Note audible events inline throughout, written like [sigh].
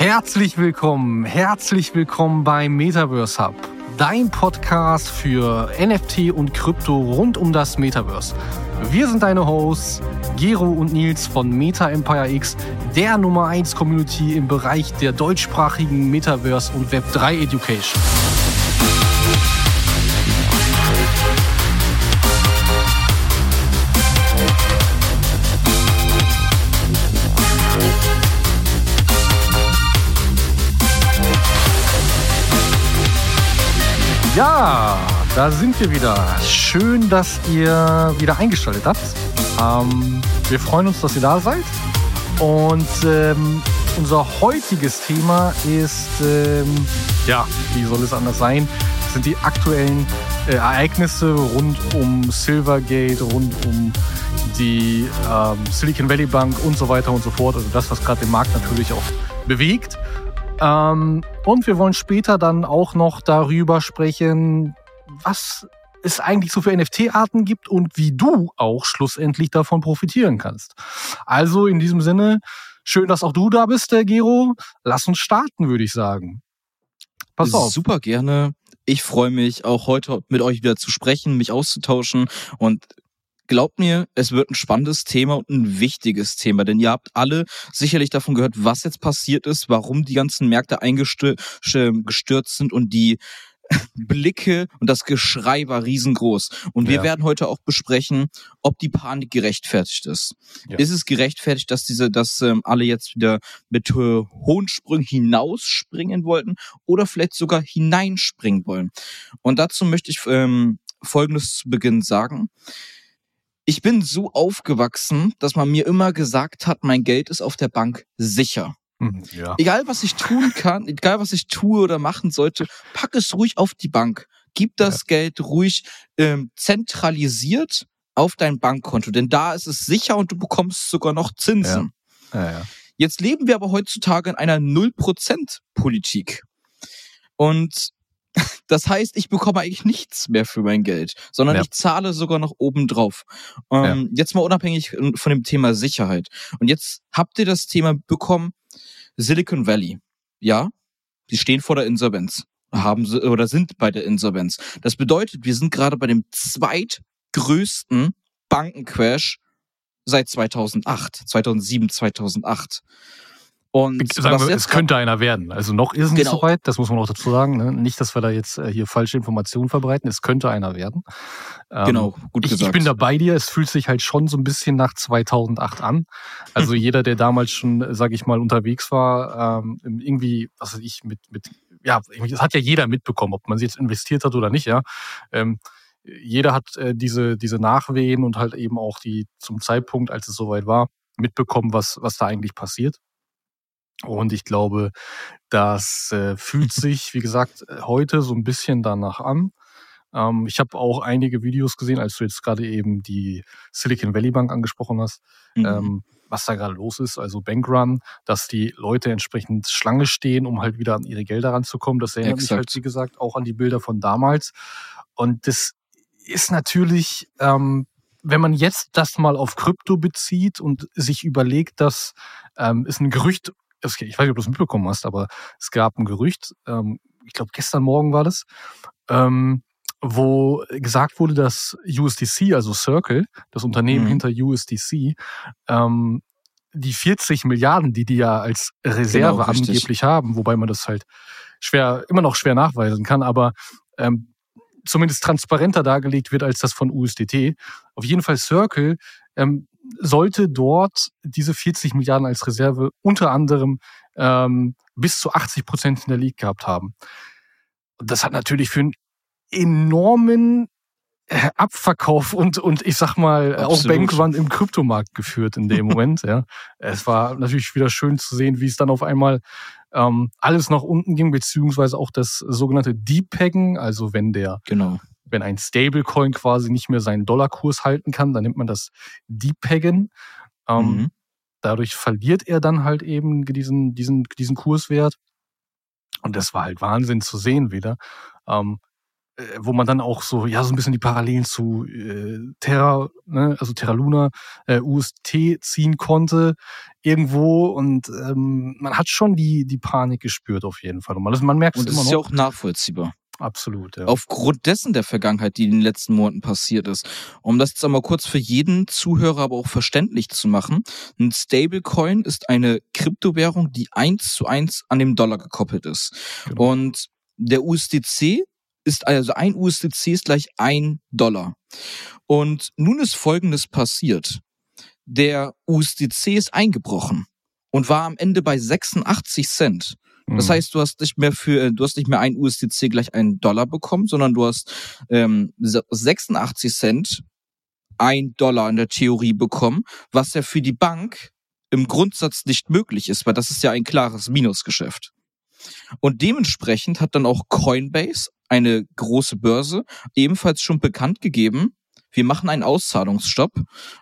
Herzlich willkommen, herzlich willkommen beim Metaverse Hub, dein Podcast für NFT und Krypto rund um das Metaverse. Wir sind deine Hosts, Gero und Nils von Meta Empire X, der Nummer 1 Community im Bereich der deutschsprachigen Metaverse und Web3 Education. Ja, da sind wir wieder. Schön, dass ihr wieder eingeschaltet habt. Ähm, wir freuen uns, dass ihr da seid. Und ähm, unser heutiges Thema ist, ähm, ja, wie soll es anders sein, sind die aktuellen äh, Ereignisse rund um Silvergate, rund um die ähm, Silicon Valley Bank und so weiter und so fort. Also das, was gerade den Markt natürlich auch bewegt. Ähm, und wir wollen später dann auch noch darüber sprechen, was es eigentlich so für NFT-Arten gibt und wie du auch schlussendlich davon profitieren kannst. Also in diesem Sinne, schön, dass auch du da bist, der Gero. Lass uns starten, würde ich sagen. Pass auf. Super gerne. Ich freue mich auch heute mit euch wieder zu sprechen, mich auszutauschen und glaubt mir, es wird ein spannendes Thema und ein wichtiges Thema, denn ihr habt alle sicherlich davon gehört, was jetzt passiert ist, warum die ganzen Märkte eingestürzt sind und die [laughs] Blicke und das Geschrei war riesengroß. Und wir ja. werden heute auch besprechen, ob die Panik gerechtfertigt ist. Ja. Ist es gerechtfertigt, dass diese, dass ähm, alle jetzt wieder mit äh, hohen Sprüngen hinausspringen wollten oder vielleicht sogar hineinspringen wollen? Und dazu möchte ich ähm, Folgendes zu Beginn sagen ich bin so aufgewachsen, dass man mir immer gesagt hat, mein Geld ist auf der Bank sicher. Hm, ja. Egal was ich tun kann, egal was ich tue oder machen sollte, pack es ruhig auf die Bank. Gib das ja. Geld ruhig ähm, zentralisiert auf dein Bankkonto, denn da ist es sicher und du bekommst sogar noch Zinsen. Ja. Jetzt leben wir aber heutzutage in einer Null-Prozent-Politik. Und das heißt, ich bekomme eigentlich nichts mehr für mein Geld, sondern ja. ich zahle sogar noch obendrauf. Ähm, ja. Jetzt mal unabhängig von dem Thema Sicherheit. Und jetzt habt ihr das Thema bekommen, Silicon Valley. Ja, die stehen vor der Insolvenz. Haben sie, oder sind bei der Insolvenz. Das bedeutet, wir sind gerade bei dem zweitgrößten Bankencrash seit 2008, 2007, 2008. Und sagen wir, es könnte einer werden. Also noch ist es nicht genau. so weit, das muss man auch dazu sagen. Ne? Nicht, dass wir da jetzt äh, hier falsche Informationen verbreiten. Es könnte einer werden. Ähm, genau, gut ich, gesagt. Ich bin da bei dir. Es fühlt sich halt schon so ein bisschen nach 2008 an. Also [laughs] jeder, der damals schon, sage ich mal, unterwegs war, ähm, irgendwie, was weiß ich, mit, mit, ja, das hat ja jeder mitbekommen, ob man sie jetzt investiert hat oder nicht, ja. Ähm, jeder hat äh, diese, diese Nachwehen und halt eben auch die zum Zeitpunkt, als es soweit war, mitbekommen, was, was da eigentlich passiert. Und ich glaube, das äh, fühlt sich, wie gesagt, heute so ein bisschen danach an. Ähm, ich habe auch einige Videos gesehen, als du jetzt gerade eben die Silicon Valley Bank angesprochen hast, mhm. ähm, was da gerade los ist, also Bankrun, dass die Leute entsprechend Schlange stehen, um halt wieder an ihre Gelder ranzukommen. Das erinnert Exakt. mich halt, wie gesagt, auch an die Bilder von damals. Und das ist natürlich, ähm, wenn man jetzt das mal auf Krypto bezieht und sich überlegt, dass ähm, es ein Gerücht ich weiß nicht, ob du es mitbekommen hast, aber es gab ein Gerücht, ähm, ich glaube gestern Morgen war das, ähm, wo gesagt wurde, dass USDC, also Circle, das Unternehmen mhm. hinter USDC, ähm, die 40 Milliarden, die die ja als Reserve genau, angeblich haben, wobei man das halt schwer, immer noch schwer nachweisen kann, aber ähm, zumindest transparenter dargelegt wird als das von USDT. Auf jeden Fall Circle ähm, sollte dort diese 40 Milliarden als Reserve unter anderem ähm, bis zu 80 Prozent hinterlegt gehabt haben. Und das hat natürlich für einen enormen äh, Abverkauf und, und ich sag mal Absolut. auch Bankrun im Kryptomarkt geführt in dem Moment. ja. Es war natürlich wieder schön zu sehen, wie es dann auf einmal ähm, alles nach unten ging, beziehungsweise auch das sogenannte Depeggen, also wenn der genau wenn ein Stablecoin quasi nicht mehr seinen Dollarkurs halten kann, dann nimmt man das Depeggen. Ähm, mhm. Dadurch verliert er dann halt eben diesen, diesen, diesen Kurswert. Und das war halt Wahnsinn zu sehen wieder. Ähm, äh, wo man dann auch so, ja, so ein bisschen die Parallelen zu äh, Terra, ne, also Terra Luna, äh, UST ziehen konnte irgendwo und ähm, man hat schon die, die Panik gespürt auf jeden Fall. Und man, man merkt es immer noch. Das ist ja auch nachvollziehbar. Absolut, ja. Aufgrund dessen der Vergangenheit, die in den letzten Monaten passiert ist. Um das jetzt einmal kurz für jeden Zuhörer aber auch verständlich zu machen. Ein Stablecoin ist eine Kryptowährung, die eins zu eins an dem Dollar gekoppelt ist. Genau. Und der USDC ist also ein USDC ist gleich ein Dollar. Und nun ist Folgendes passiert. Der USDC ist eingebrochen und war am Ende bei 86 Cent. Das mhm. heißt, du hast nicht mehr für, äh, du hast nicht mehr ein USDC gleich einen Dollar bekommen, sondern du hast ähm, 86 Cent ein Dollar in der Theorie bekommen, was ja für die Bank im Grundsatz nicht möglich ist, weil das ist ja ein klares Minusgeschäft. Und dementsprechend hat dann auch Coinbase, eine große Börse, ebenfalls schon bekannt gegeben, wir machen einen Auszahlungsstopp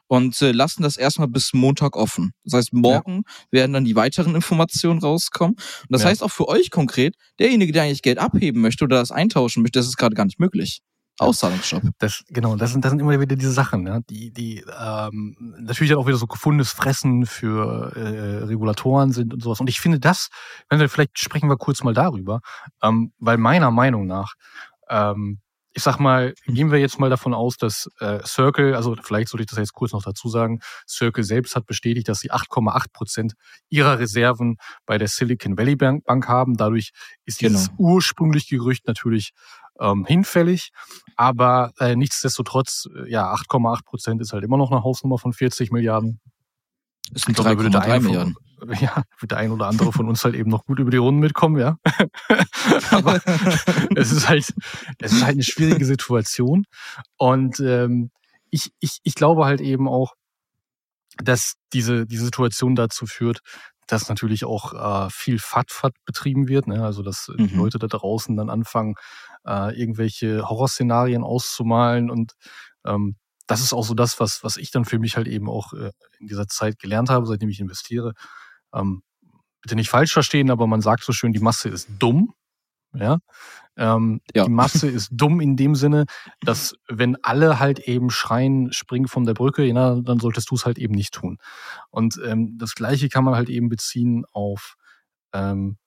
und äh, lassen das erstmal bis Montag offen. Das heißt, morgen ja. werden dann die weiteren Informationen rauskommen. Und das ja. heißt auch für euch konkret, derjenige, der eigentlich Geld abheben möchte oder das eintauschen möchte, das ist gerade gar nicht möglich. Auszahlungsstopp. Das, genau, das sind, das sind immer wieder diese Sachen, ja, die, die ähm, natürlich auch wieder so gefundenes Fressen für äh, Regulatoren sind und sowas. Und ich finde das, wenn wir vielleicht sprechen wir kurz mal darüber, ähm, weil meiner Meinung nach ähm, ich sag mal, gehen wir jetzt mal davon aus, dass äh, Circle, also vielleicht sollte ich das jetzt kurz noch dazu sagen, Circle selbst hat bestätigt, dass sie 8,8 Prozent ihrer Reserven bei der Silicon Valley Bank, Bank haben. Dadurch ist genau. dieses ursprüngliche Gerücht natürlich ähm, hinfällig. Aber äh, nichtsdestotrotz, äh, ja, 8,8 Prozent ist halt immer noch eine Hausnummer von 40 Milliarden. Das sind 3,3 Milliarden. Ja, wird der ein oder andere von uns halt eben noch gut über die Runden mitkommen, ja. [laughs] Aber [laughs] es ist halt, es ist halt eine schwierige Situation. Und ähm, ich, ich, ich glaube halt eben auch, dass diese, die Situation dazu führt, dass natürlich auch äh, viel Fat-Fat betrieben wird. Ne? Also dass mhm. die Leute da draußen dann anfangen, äh, irgendwelche Horrorszenarien auszumalen und ähm, das ist auch so das, was, was ich dann für mich halt eben auch äh, in dieser Zeit gelernt habe, seitdem ich investiere. Ähm, bitte nicht falsch verstehen, aber man sagt so schön, die Masse ist dumm. Ja? Ähm, ja. Die Masse [laughs] ist dumm in dem Sinne, dass wenn alle halt eben schreien, spring von der Brücke, ja, dann solltest du es halt eben nicht tun. Und ähm, das Gleiche kann man halt eben beziehen auf ähm,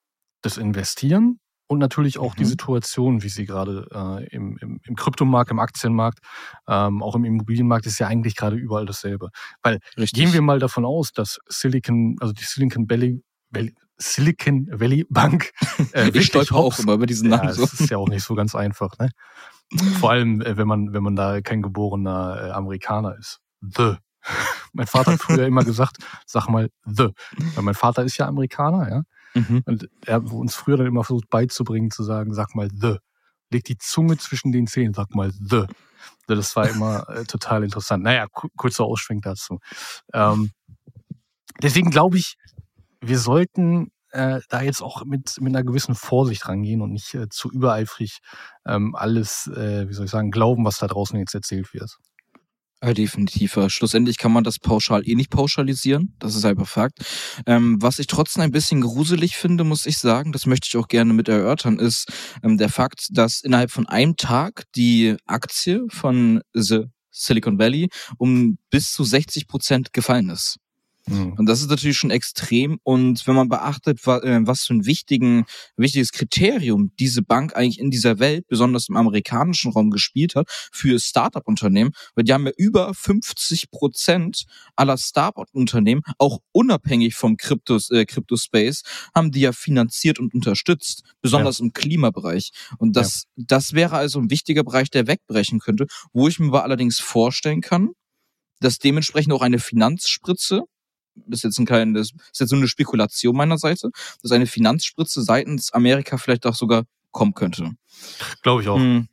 das Investieren und natürlich auch mhm. die Situation, wie sie gerade äh, im, im, im Kryptomarkt, im Aktienmarkt, ähm, auch im Immobilienmarkt ist ja eigentlich gerade überall dasselbe. Weil Richtig. gehen wir mal davon aus, dass Silicon, also die Silicon Valley, Valley Silicon Valley Bank. [laughs] Äh, ich stolper auch immer über diesen Namen. Ja, so. Das ist ja auch nicht so ganz einfach. Ne? Vor allem, äh, wenn man wenn man da kein geborener äh, Amerikaner ist. The. [laughs] mein Vater hat früher immer gesagt, sag mal The. Weil mein Vater ist ja Amerikaner, ja. Mhm. Und er hat uns früher dann immer versucht beizubringen, zu sagen, sag mal the. Leg die Zunge zwischen den Zähnen, sag mal the. Das war immer [laughs] äh, total interessant. Naja, kurzer Ausschwenk dazu. Ähm, deswegen glaube ich, wir sollten äh, da jetzt auch mit, mit einer gewissen Vorsicht rangehen und nicht äh, zu übereifrig ähm, alles, äh, wie soll ich sagen, glauben, was da draußen jetzt erzählt wird. Ja, definitiv. Schlussendlich kann man das pauschal eh nicht pauschalisieren. Das ist einfach Fakt. Ähm, was ich trotzdem ein bisschen gruselig finde, muss ich sagen, das möchte ich auch gerne mit erörtern, ist ähm, der Fakt, dass innerhalb von einem Tag die Aktie von The Silicon Valley um bis zu 60 Prozent gefallen ist. Mhm. Und das ist natürlich schon extrem. Und wenn man beachtet, äh, was für ein wichtigen, wichtiges Kriterium diese Bank eigentlich in dieser Welt, besonders im amerikanischen Raum gespielt hat, für Startup-Unternehmen, weil die haben ja über 50 Prozent aller Startup-Unternehmen, auch unabhängig vom Kryptos, äh, Crypto-Space, haben die ja finanziert und unterstützt, besonders ja. im Klimabereich. Und das, ja. das wäre also ein wichtiger Bereich, der wegbrechen könnte, wo ich mir aber allerdings vorstellen kann, dass dementsprechend auch eine Finanzspritze ist jetzt ein klein, das ist jetzt nur eine Spekulation meiner Seite, dass eine Finanzspritze seitens Amerika vielleicht auch sogar kommen könnte. Glaube ich auch. Hm.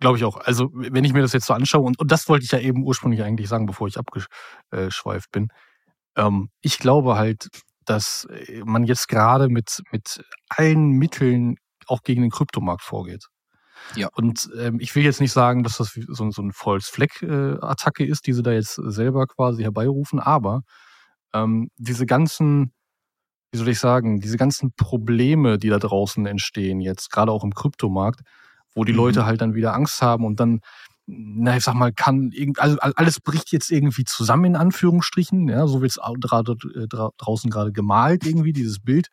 Glaube ich auch. Also, wenn ich mir das jetzt so anschaue, und, und das wollte ich ja eben ursprünglich eigentlich sagen, bevor ich abgeschweift bin. Ähm, ich glaube halt, dass man jetzt gerade mit, mit allen Mitteln auch gegen den Kryptomarkt vorgeht. Ja. Und ähm, ich will jetzt nicht sagen, dass das so, so ein False Flag-Attacke äh, ist, die sie da jetzt selber quasi herbeirufen, aber ähm, diese ganzen, wie soll ich sagen, diese ganzen Probleme, die da draußen entstehen, jetzt gerade auch im Kryptomarkt, wo die mhm. Leute halt dann wieder Angst haben und dann, na, ich sag mal, kann irgend, also alles bricht jetzt irgendwie zusammen in Anführungsstrichen, ja, so wird's äh, draußen gerade gemalt irgendwie, dieses Bild.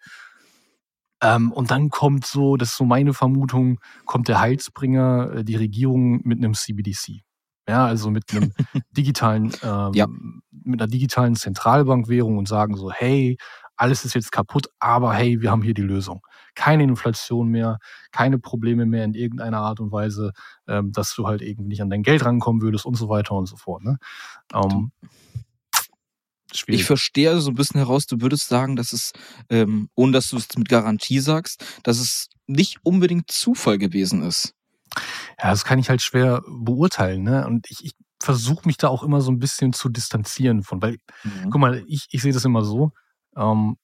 Ähm, und dann kommt so, das ist so meine Vermutung, kommt der Heilsbringer, äh, die Regierung mit einem CBDC. Ja, also mit einem [laughs] digitalen, ähm, ja. mit einer digitalen Zentralbankwährung und sagen so, hey, alles ist jetzt kaputt, aber hey, wir haben hier die Lösung. Keine Inflation mehr, keine Probleme mehr in irgendeiner Art und Weise, ähm, dass du halt irgendwie nicht an dein Geld rankommen würdest und so weiter und so fort. Ne? Ähm, Schwierig. Ich verstehe also so ein bisschen heraus, du würdest sagen, dass es, ähm, ohne dass du es mit Garantie sagst, dass es nicht unbedingt Zufall gewesen ist. Ja, das kann ich halt schwer beurteilen, ne? Und ich, ich versuche mich da auch immer so ein bisschen zu distanzieren von, weil, mhm. guck mal, ich, ich sehe das immer so, ähm,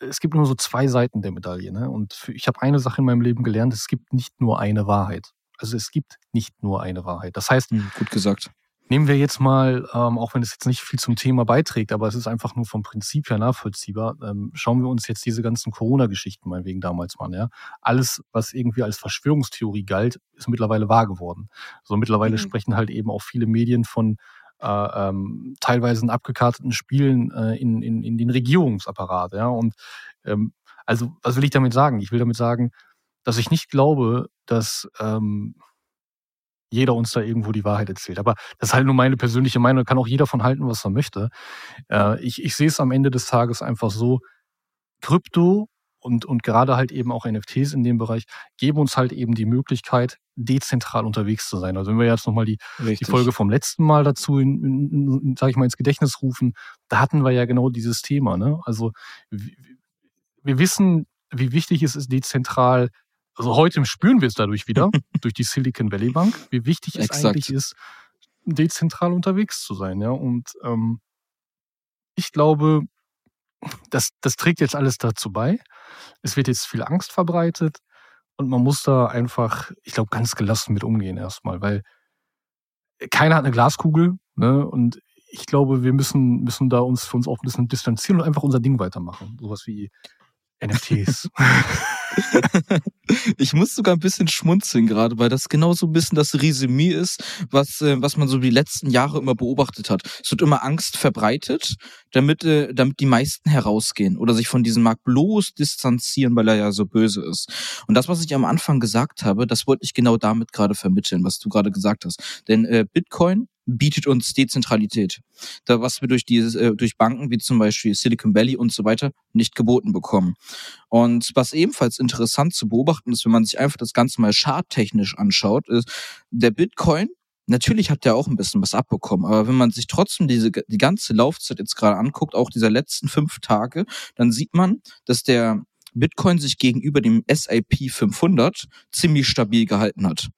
es gibt nur so zwei Seiten der Medaille, ne? Und für, ich habe eine Sache in meinem Leben gelernt, es gibt nicht nur eine Wahrheit. Also es gibt nicht nur eine Wahrheit. Das heißt, mhm, gut gesagt. Nehmen wir jetzt mal, ähm, auch wenn es jetzt nicht viel zum Thema beiträgt, aber es ist einfach nur vom Prinzip her nachvollziehbar, ähm, schauen wir uns jetzt diese ganzen Corona-Geschichten mal wegen damals mal. Ja? Alles, was irgendwie als Verschwörungstheorie galt, ist mittlerweile wahr geworden. So mittlerweile mhm. sprechen halt eben auch viele Medien von äh, ähm, teilweise abgekarteten Spielen äh, in, in, in den Regierungsapparat. Ja? Und ähm, also, was will ich damit sagen? Ich will damit sagen, dass ich nicht glaube, dass ähm, jeder uns da irgendwo die Wahrheit erzählt. Aber das ist halt nur meine persönliche Meinung, kann auch jeder von halten, was er möchte. Äh, ich, ich sehe es am Ende des Tages einfach so, Krypto und, und gerade halt eben auch NFTs in dem Bereich geben uns halt eben die Möglichkeit, dezentral unterwegs zu sein. Also wenn wir jetzt nochmal die, die Folge vom letzten Mal dazu, in, in, in, sag ich mal, ins Gedächtnis rufen, da hatten wir ja genau dieses Thema. Ne? Also wir wissen, wie wichtig es ist, dezentral also heute spüren wir es dadurch wieder, [laughs] durch die Silicon Valley Bank, wie wichtig es Exakt. eigentlich ist, dezentral unterwegs zu sein. Ja? Und ähm, ich glaube, das, das trägt jetzt alles dazu bei. Es wird jetzt viel Angst verbreitet und man muss da einfach, ich glaube, ganz gelassen mit umgehen erstmal, weil keiner hat eine Glaskugel ne? und ich glaube, wir müssen, müssen da uns für uns auch ein bisschen distanzieren und einfach unser Ding weitermachen. Sowas wie NFTs. [laughs] ich muss sogar ein bisschen schmunzeln gerade, weil das genau so ein bisschen das Resümee ist, was, äh, was man so die letzten Jahre immer beobachtet hat. Es wird immer Angst verbreitet, damit, äh, damit die meisten herausgehen oder sich von diesem Markt bloß distanzieren, weil er ja so böse ist. Und das, was ich am Anfang gesagt habe, das wollte ich genau damit gerade vermitteln, was du gerade gesagt hast. Denn äh, Bitcoin bietet uns Dezentralität. Da, was wir durch diese, äh, durch Banken wie zum Beispiel Silicon Valley und so weiter nicht geboten bekommen. Und was ebenfalls interessant zu beobachten ist, wenn man sich einfach das Ganze mal charttechnisch anschaut, ist, der Bitcoin Natürlich hat der auch ein bisschen was abbekommen, aber wenn man sich trotzdem diese, die ganze Laufzeit jetzt gerade anguckt, auch dieser letzten fünf Tage, dann sieht man, dass der Bitcoin sich gegenüber dem S&P 500 ziemlich stabil gehalten hat.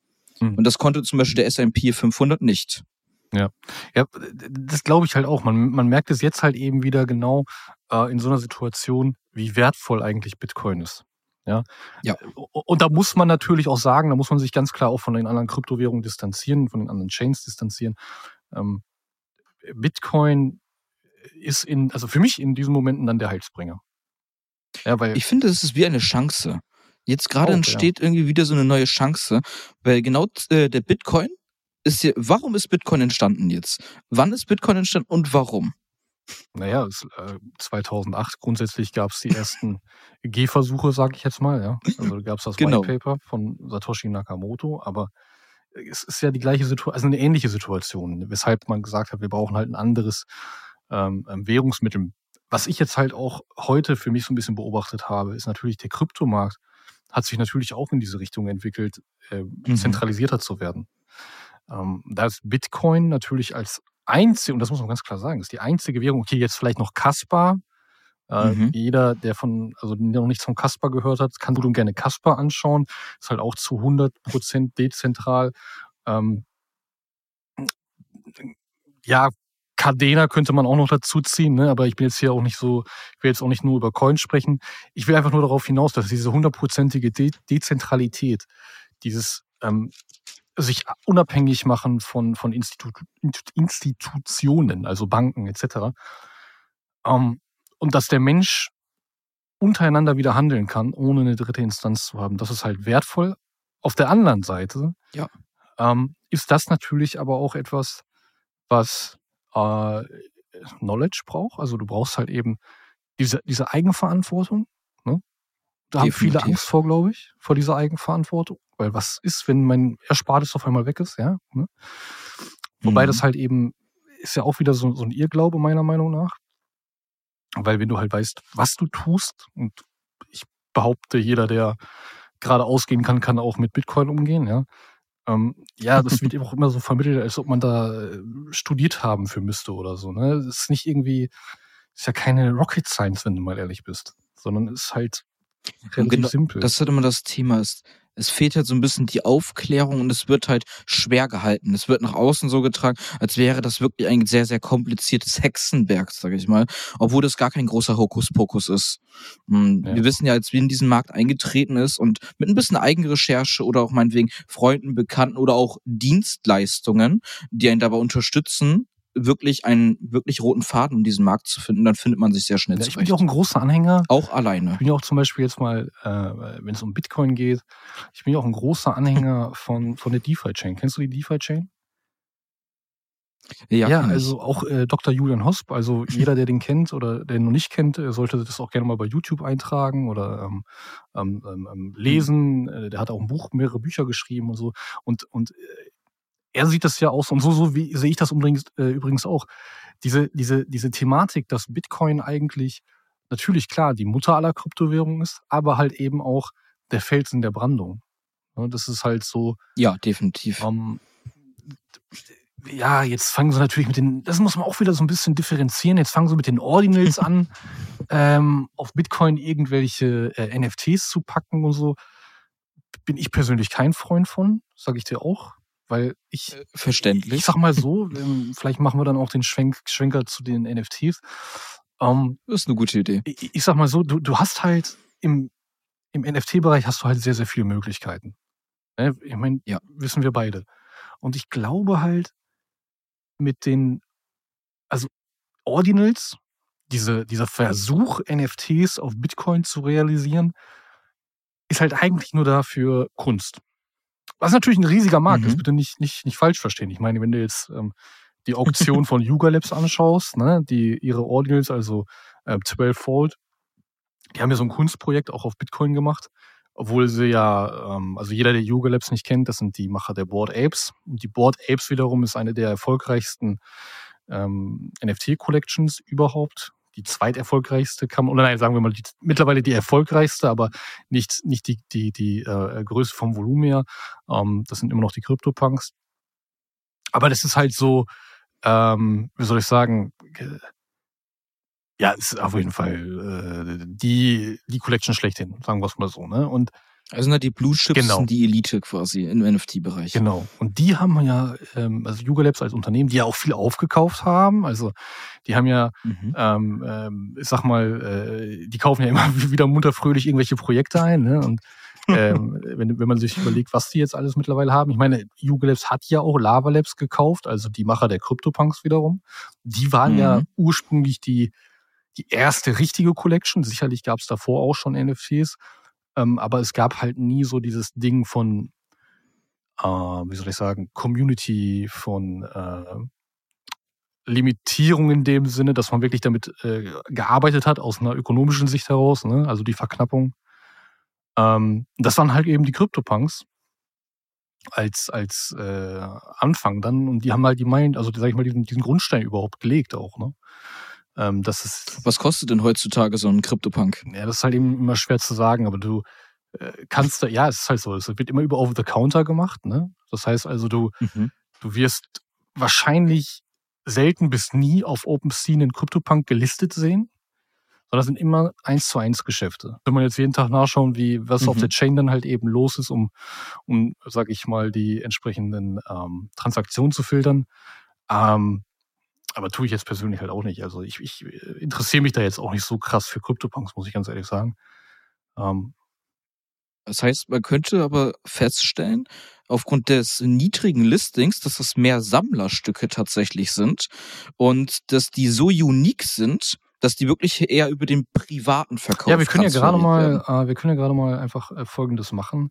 Mhm. Und das konnte zum Beispiel der S&P 500 nicht. Ja, ja das glaube ich halt auch. Man, man merkt es jetzt halt eben wieder genau äh, in so einer Situation, wie wertvoll eigentlich Bitcoin ist. Ja. ja. Und da muss man natürlich auch sagen, da muss man sich ganz klar auch von den anderen Kryptowährungen distanzieren, von den anderen Chains distanzieren. Ähm, Bitcoin ist in, also für mich in diesen Momenten dann der Heilsbringer. Ja, weil ich finde, es ist wie eine Chance. Jetzt gerade entsteht ja. irgendwie wieder so eine neue Chance, weil genau äh, der Bitcoin ist hier, warum ist Bitcoin entstanden jetzt? Wann ist Bitcoin entstanden und warum? Naja, es, äh, 2008 grundsätzlich gab es die ersten [laughs] Gehversuche, sage ich jetzt mal. Ja. Also gab es das genau. White Paper von Satoshi Nakamoto, aber es ist ja die gleiche Situation, also eine ähnliche Situation, weshalb man gesagt hat, wir brauchen halt ein anderes ähm, ähm, Währungsmittel. Was ich jetzt halt auch heute für mich so ein bisschen beobachtet habe, ist natürlich der Kryptomarkt hat sich natürlich auch in diese Richtung entwickelt, äh, mhm. zentralisierter zu werden. Ähm, da ist Bitcoin natürlich als einzige, und das muss man ganz klar sagen, ist die einzige Währung, okay, jetzt vielleicht noch Kasper. Äh, mhm. Jeder, der von, also der noch nichts von Kasper gehört hat, kann gut und gerne Kasper anschauen. Ist halt auch zu 100 Prozent dezentral. Ähm, ja, Cardena könnte man auch noch dazu ziehen, ne? aber ich bin jetzt hier auch nicht so, ich will jetzt auch nicht nur über Coins sprechen. Ich will einfach nur darauf hinaus, dass diese hundertprozentige De Dezentralität, dieses ähm, sich unabhängig machen von, von Institu Institutionen, also Banken etc. Ähm, und dass der Mensch untereinander wieder handeln kann, ohne eine dritte Instanz zu haben. Das ist halt wertvoll, auf der anderen Seite ja. ähm, ist das natürlich aber auch etwas, was äh, Knowledge braucht. Also du brauchst halt eben diese, diese Eigenverantwortung. Ne? Da haben viele Angst vor, glaube ich, vor dieser Eigenverantwortung. Weil was ist, wenn mein Erspartes auf einmal weg ist, ja? Ne? Wobei mhm. das halt eben ist ja auch wieder so, so ein Irrglaube meiner Meinung nach. Weil wenn du halt weißt, was du tust, und ich behaupte, jeder, der gerade ausgehen kann, kann auch mit Bitcoin umgehen, ja. Ähm, ja, das wird [laughs] auch immer so vermittelt, als ob man da äh, studiert haben für müsste oder so. Ne? Das ist nicht irgendwie, ist ja keine Rocket Science, wenn du mal ehrlich bist, sondern ist halt relativ genau, simpel. Das ist halt immer das Thema ist, es fehlt halt so ein bisschen die Aufklärung und es wird halt schwer gehalten. Es wird nach außen so getragen, als wäre das wirklich ein sehr, sehr kompliziertes Hexenwerk, sage ich mal, obwohl das gar kein großer Hokuspokus ist. Hm, ja. Wir wissen ja, als wir in diesen Markt eingetreten ist und mit ein bisschen Eigenrecherche oder auch meinetwegen Freunden, Bekannten oder auch Dienstleistungen, die einen dabei unterstützen, wirklich einen wirklich roten Faden in diesem Markt zu finden, dann findet man sich sehr schnell ja, Ich bin ja auch ein großer Anhänger. Auch alleine. Ich bin ja auch zum Beispiel jetzt mal, äh, wenn es um Bitcoin geht, ich bin ja auch ein großer Anhänger [laughs] von, von der DeFi-Chain. Kennst du die DeFi-Chain? Ja, ja also auch äh, Dr. Julian Hosp, also [laughs] jeder, der den kennt oder der ihn noch nicht kennt, sollte das auch gerne mal bei YouTube eintragen oder ähm, ähm, ähm, ähm lesen. Mhm. Der hat auch ein Buch, mehrere Bücher geschrieben und so. Und, und äh, er sieht das ja aus und so, so wie sehe ich das übrigens, äh, übrigens auch. Diese, diese, diese Thematik, dass Bitcoin eigentlich natürlich klar die Mutter aller Kryptowährungen ist, aber halt eben auch der Felsen der Brandung. Ja, das ist halt so. Ja, definitiv. Ähm, ja, jetzt fangen sie natürlich mit den, das muss man auch wieder so ein bisschen differenzieren. Jetzt fangen sie mit den Ordinals an, [laughs] ähm, auf Bitcoin irgendwelche äh, NFTs zu packen und so. Bin ich persönlich kein Freund von, sage ich dir auch. Weil ich. Äh, verständlich. Ich sag mal so, ähm, vielleicht machen wir dann auch den Schwenk, Schwenker zu den NFTs. Ähm, das ist eine gute Idee. Ich, ich sag mal so, du, du hast halt im, im NFT-Bereich hast du halt sehr, sehr viele Möglichkeiten. Ne? Ich meine, ja. wissen wir beide. Und ich glaube halt, mit den, also Ordinals, diese, dieser Versuch, NFTs auf Bitcoin zu realisieren, ist halt eigentlich nur dafür Kunst. Was natürlich ein riesiger Markt mhm. ist, bitte nicht, nicht, nicht falsch verstehen. Ich meine, wenn du jetzt ähm, die Auktion von Yuga Labs anschaust, ne, die ihre Ordinals, also äh, 12 Fold, die haben ja so ein Kunstprojekt auch auf Bitcoin gemacht, obwohl sie ja, ähm, also jeder, der Yuga Labs nicht kennt, das sind die Macher der Board Apes. Und die Board Apes wiederum ist eine der erfolgreichsten ähm, NFT-Collections überhaupt die zweiterfolgreichste kann oder nein, sagen wir mal, die, mittlerweile die erfolgreichste, aber nicht, nicht die, die, die äh, Größe vom Volumen her. Ähm, das sind immer noch die Crypto-Punks. Aber das ist halt so, ähm, wie soll ich sagen, äh, ja, ist auf jeden Fall äh, die, die Collection schlechthin, sagen wir es mal so. Ne? Und also die Blue Chips genau. sind die Elite quasi im NFT-Bereich. Genau. Und die haben ja, ähm, also Yuga Labs als Unternehmen, die ja auch viel aufgekauft haben. Also die haben ja, mhm. ähm, ähm, ich sag mal, äh, die kaufen ja immer [laughs] wieder munterfröhlich irgendwelche Projekte ein. Ne? Und ähm, [laughs] wenn, wenn man sich überlegt, was die jetzt alles mittlerweile haben. Ich meine, Yuga Labs hat ja auch Lava Labs gekauft, also die Macher der CryptoPunks wiederum. Die waren mhm. ja ursprünglich die, die erste richtige Collection. Sicherlich gab es davor auch schon NFTs. Ähm, aber es gab halt nie so dieses Ding von, äh, wie soll ich sagen, Community, von äh, Limitierung in dem Sinne, dass man wirklich damit äh, gearbeitet hat, aus einer ökonomischen Sicht heraus, ne? also die Verknappung. Ähm, das waren halt eben die Crypto-Punks als, als äh, Anfang dann und die haben halt die meinen, also sag ich mal, diesen, diesen Grundstein überhaupt gelegt auch, ne? Ähm, das ist, Was kostet denn heutzutage so ein Crypto-Punk? Ja, das ist halt eben immer schwer zu sagen, aber du äh, kannst da, ja, es ist halt so, es wird immer über Over-the-Counter gemacht, ne? Das heißt also, du, mhm. du wirst wahrscheinlich selten bis nie auf OpenSea einen CryptoPunk gelistet sehen, sondern das sind immer eins zu eins Geschäfte. Wenn man jetzt jeden Tag nachschauen, wie was mhm. auf der Chain dann halt eben los ist, um, um sag ich mal, die entsprechenden ähm, Transaktionen zu filtern, ähm, aber tue ich jetzt persönlich halt auch nicht. Also ich, ich äh, interessiere mich da jetzt auch nicht so krass für CryptoPunks, muss ich ganz ehrlich sagen. Ähm, das heißt, man könnte aber feststellen, aufgrund des niedrigen Listings, dass das mehr Sammlerstücke tatsächlich sind und dass die so unique sind, dass die wirklich eher über den privaten Verkauf. Ja, wir können ja gerade mal, äh, wir können ja gerade mal einfach äh, Folgendes machen.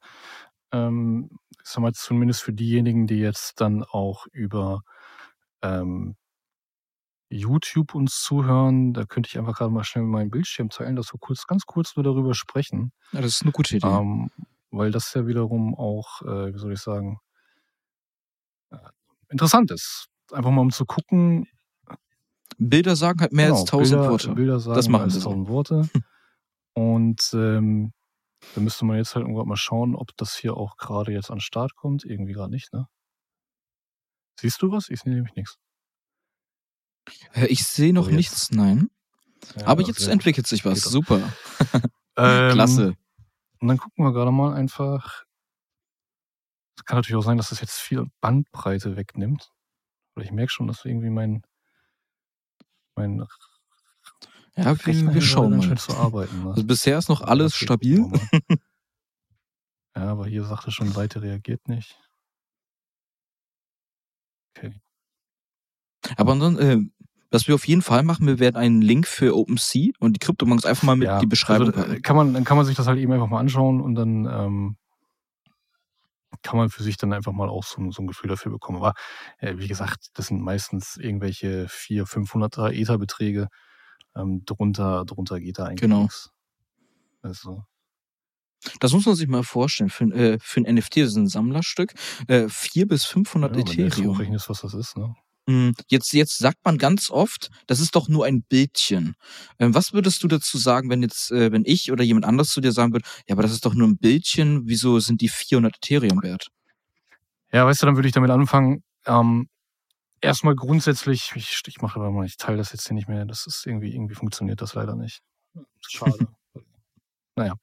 ähm, ich sag mal, zumindest für diejenigen, die jetzt dann auch über ähm, YouTube uns zuhören, da könnte ich einfach gerade mal schnell meinen Bildschirm teilen, dass wir kurz, ganz kurz nur darüber sprechen. Ja, das ist eine gute Idee. Ähm, weil das ja wiederum auch, äh, wie soll ich sagen, äh, interessant ist. Einfach mal um zu gucken. Bilder sagen halt mehr genau, als tausend Bilder, Worte. Bilder sagen das mehr machen als sie so. tausend Worte. [laughs] Und ähm, da müsste man jetzt halt irgendwann mal schauen, ob das hier auch gerade jetzt an den Start kommt. Irgendwie gerade nicht, ne? Siehst du was? Ich sehe nämlich nichts. Ich sehe noch jetzt. nichts, nein. Ja, Aber also jetzt ja. entwickelt sich was. Super. [laughs] Ähm, Klasse. Und dann gucken wir gerade mal einfach. Es kann natürlich auch sein, dass das jetzt viel Bandbreite wegnimmt. Weil ich merke schon, dass irgendwie mein, mein Ja, wir, wir schauen mal. zu arbeiten. Ne? Also bisher ist noch alles stabil. [laughs] ja, aber hier sagt er schon, Seite reagiert nicht. Okay. Aber ansonsten, äh, was wir auf jeden Fall machen, wir werden einen Link für OpenSea und die Kryptomonks einfach mal mit ja, die Beschreibung also, äh, kann man, dann kann man sich das halt eben einfach mal anschauen und dann ähm, kann man für sich dann einfach mal auch so, ein- so ein Gefühl dafür bekommen. Aber äh, wie gesagt, das sind meistens irgendwelche 400, 500 Ether-Beträge. Ähm, drunter, drunter geht da eigentlich Genau. nichts. Also, Das muss man sich mal vorstellen. Für, ein- äh, für ein NFT, das ist ein Sammlerstück, äh, 4 bis ja, 500 wenn du Ethereum. hochrechnest, was das ist, ne? Mm, Jetzt, jetzt sagt man ganz oft, das ist doch nur ein Bildchen. Ähm, was würdest du dazu sagen, wenn jetzt, äh, wenn ich oder jemand anderes zu dir sagen würde, ja, aber das ist doch nur ein Bildchen, wieso sind die 400 Ethereum wert? Ja, weißt du, dann würde ich damit anfangen. Ähm, erstmal grundsätzlich, ich, ich mache aber mal, ich teile das jetzt hier nicht mehr. Das ist irgendwie, irgendwie funktioniert das leider nicht. Schade. [laughs] naja.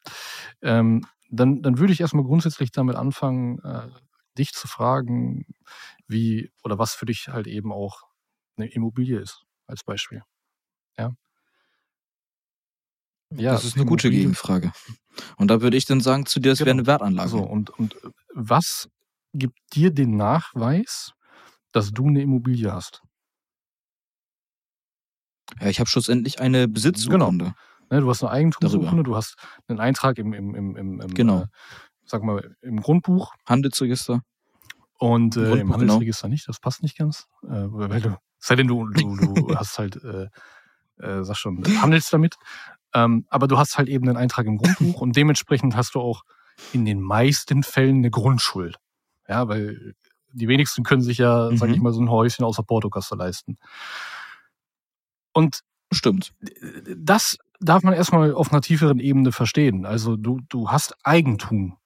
Ähm, dann, dann würde ich erstmal grundsätzlich damit anfangen, äh, dich zu fragen, wie oder was für dich halt eben auch eine Immobilie ist, als Beispiel. Ja. Ja, das ist eine gute Immobilien- Gegenfrage. Und da würde ich dann sagen zu dir, das wäre Genau. eine Wertanlage. So, und, und äh, was gibt dir den Nachweis, dass du eine Immobilie hast? Ja, ich habe schlussendlich eine Besitzurkunde. Ne, du hast eine Eigentumsurkunde, du hast einen Eintrag im, im, im, im, im Genau. Sag mal, im Grundbuch Handelsregister. und äh, Grundbuch, im genau. Handelsregister nicht, das passt nicht ganz. Äh, weil du, sei denn, du, du, du [laughs] hast halt, äh, äh, sag schon, handelst damit. Ähm, aber du hast halt eben einen Eintrag im Grundbuch und dementsprechend hast du auch in den meisten Fällen eine Grundschuld. Ja, weil die wenigsten können sich ja, sag Mhm. ich mal, so ein Häuschen aus der Portokasse leisten. Und Stimmt. das darf man erstmal auf einer tieferen Ebene verstehen. Also du, du hast Eigentum.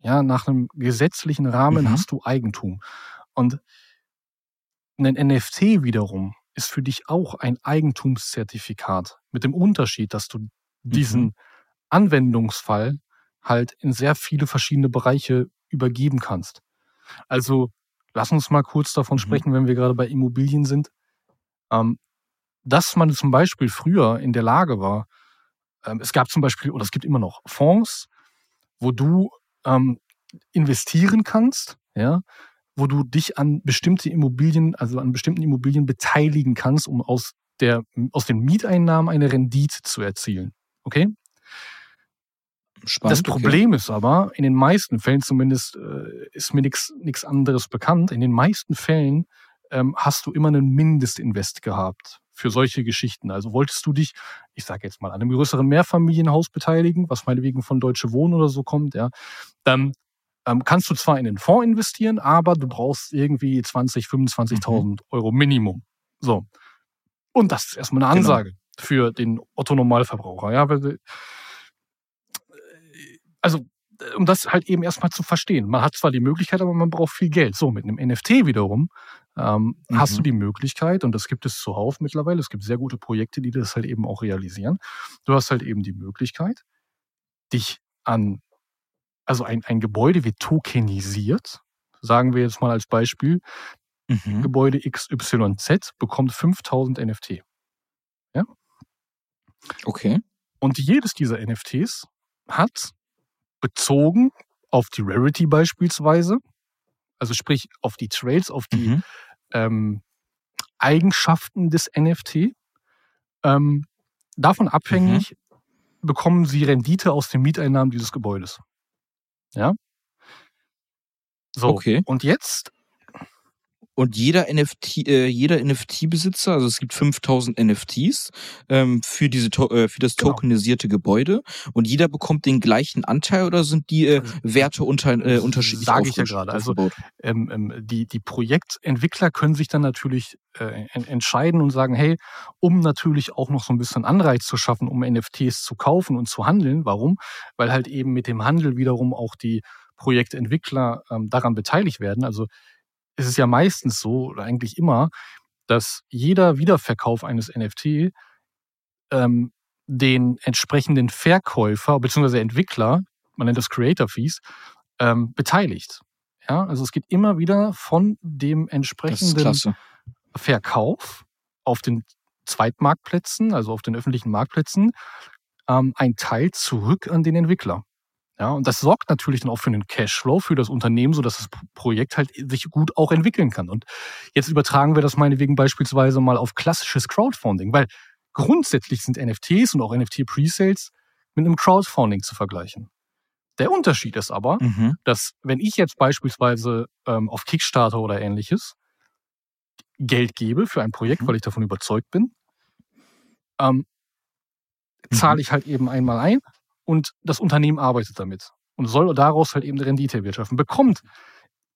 Ja, nach einem gesetzlichen Rahmen Mhm. hast du Eigentum. Und ein NFT wiederum ist für dich auch ein Eigentumszertifikat. Mit dem Unterschied, dass du diesen Mhm. Anwendungsfall halt in sehr viele verschiedene Bereiche übergeben kannst. Also lass uns mal kurz davon Mhm. sprechen, wenn wir gerade bei Immobilien sind. Ähm, dass man zum Beispiel früher in der Lage war, ähm, es gab zum Beispiel, oder es gibt immer noch Fonds, wo du ähm, investieren kannst, ja, wo du dich an bestimmte Immobilien, also an bestimmten Immobilien beteiligen kannst, um aus der, aus den Mieteinnahmen eine Rendite zu erzielen. Okay? Spannend. Das Problem ist aber, in den meisten Fällen zumindest äh, ist mir nichts anderes bekannt, in den meisten Fällen ähm, hast du immer einen Mindestinvest gehabt für solche Geschichten. Also wolltest du dich, ich sage jetzt mal, an einem größeren Mehrfamilienhaus beteiligen, was meinetwegen von Deutsche Wohnen oder so kommt, ja, dann ähm, kannst du zwar in den Fonds investieren, aber du brauchst irgendwie 20, 25.000 Euro Minimum. So. Und das ist erstmal eine Genau. Ansage für den Otto-Normalverbraucher, ja, weil also äh, um das halt eben erstmal zu verstehen. Man hat zwar die Möglichkeit, aber man braucht viel Geld. So, mit einem NFT wiederum ähm, Mhm. hast du die Möglichkeit, und das gibt es zuhauf mittlerweile, es gibt sehr gute Projekte, die das halt eben auch realisieren. Du hast halt eben die Möglichkeit, dich an, also ein, ein Gebäude wird tokenisiert, sagen wir jetzt mal als Beispiel, Mhm. Gebäude XYZ bekommt 5000 NFT. Okay. Und jedes dieser NFTs hat bezogen auf die Rarity beispielsweise, also sprich auf die Trades, auf die Mhm. ähm, Eigenschaften des NFT, ähm, davon abhängig bekommen sie Rendite aus den Mieteinnahmen dieses Gebäudes. Ja? So, okay. und jetzt und jeder NFT, äh, jeder NFT-Besitzer, also es gibt 5000 NFTs ähm, für diese äh, für das genau. tokenisierte Gebäude und jeder bekommt den gleichen Anteil oder sind die äh, also, Werte unter, äh, unterschiedlich Sage ich ja gerade. Also ähm, ähm, die die Projektentwickler können sich dann natürlich äh, entscheiden und sagen, hey, um natürlich auch noch so ein bisschen Anreiz zu schaffen, um NFTs zu kaufen und zu handeln. Warum? Weil halt eben mit dem Handel wiederum auch die Projektentwickler ähm, daran beteiligt werden. Also ist es ja meistens so, oder eigentlich immer, dass jeder Wiederverkauf eines NFT ähm, den entsprechenden Verkäufer bzw. Entwickler, man nennt das Creator Fees, ähm, beteiligt. Ja, also es geht immer wieder von dem entsprechenden Verkauf auf den Zweitmarktplätzen, also auf den öffentlichen Marktplätzen, ähm, ein Teil zurück an den Entwickler. Ja, und das sorgt natürlich dann auch für einen Cashflow für das Unternehmen, so dass das Projekt halt sich gut auch entwickeln kann. Und jetzt übertragen wir das meinetwegen beispielsweise mal auf klassisches Crowdfunding, weil grundsätzlich sind NFTs und auch NFT-Presales mit einem Crowdfunding zu vergleichen. Der Unterschied ist aber, mhm. dass wenn ich jetzt beispielsweise ähm, auf Kickstarter oder ähnliches Geld gebe für ein Projekt, mhm. weil ich davon überzeugt bin, ähm, zahle mhm. ich halt eben einmal ein, und das Unternehmen arbeitet damit und soll daraus halt eben eine Rendite erwirtschaften. Bekommt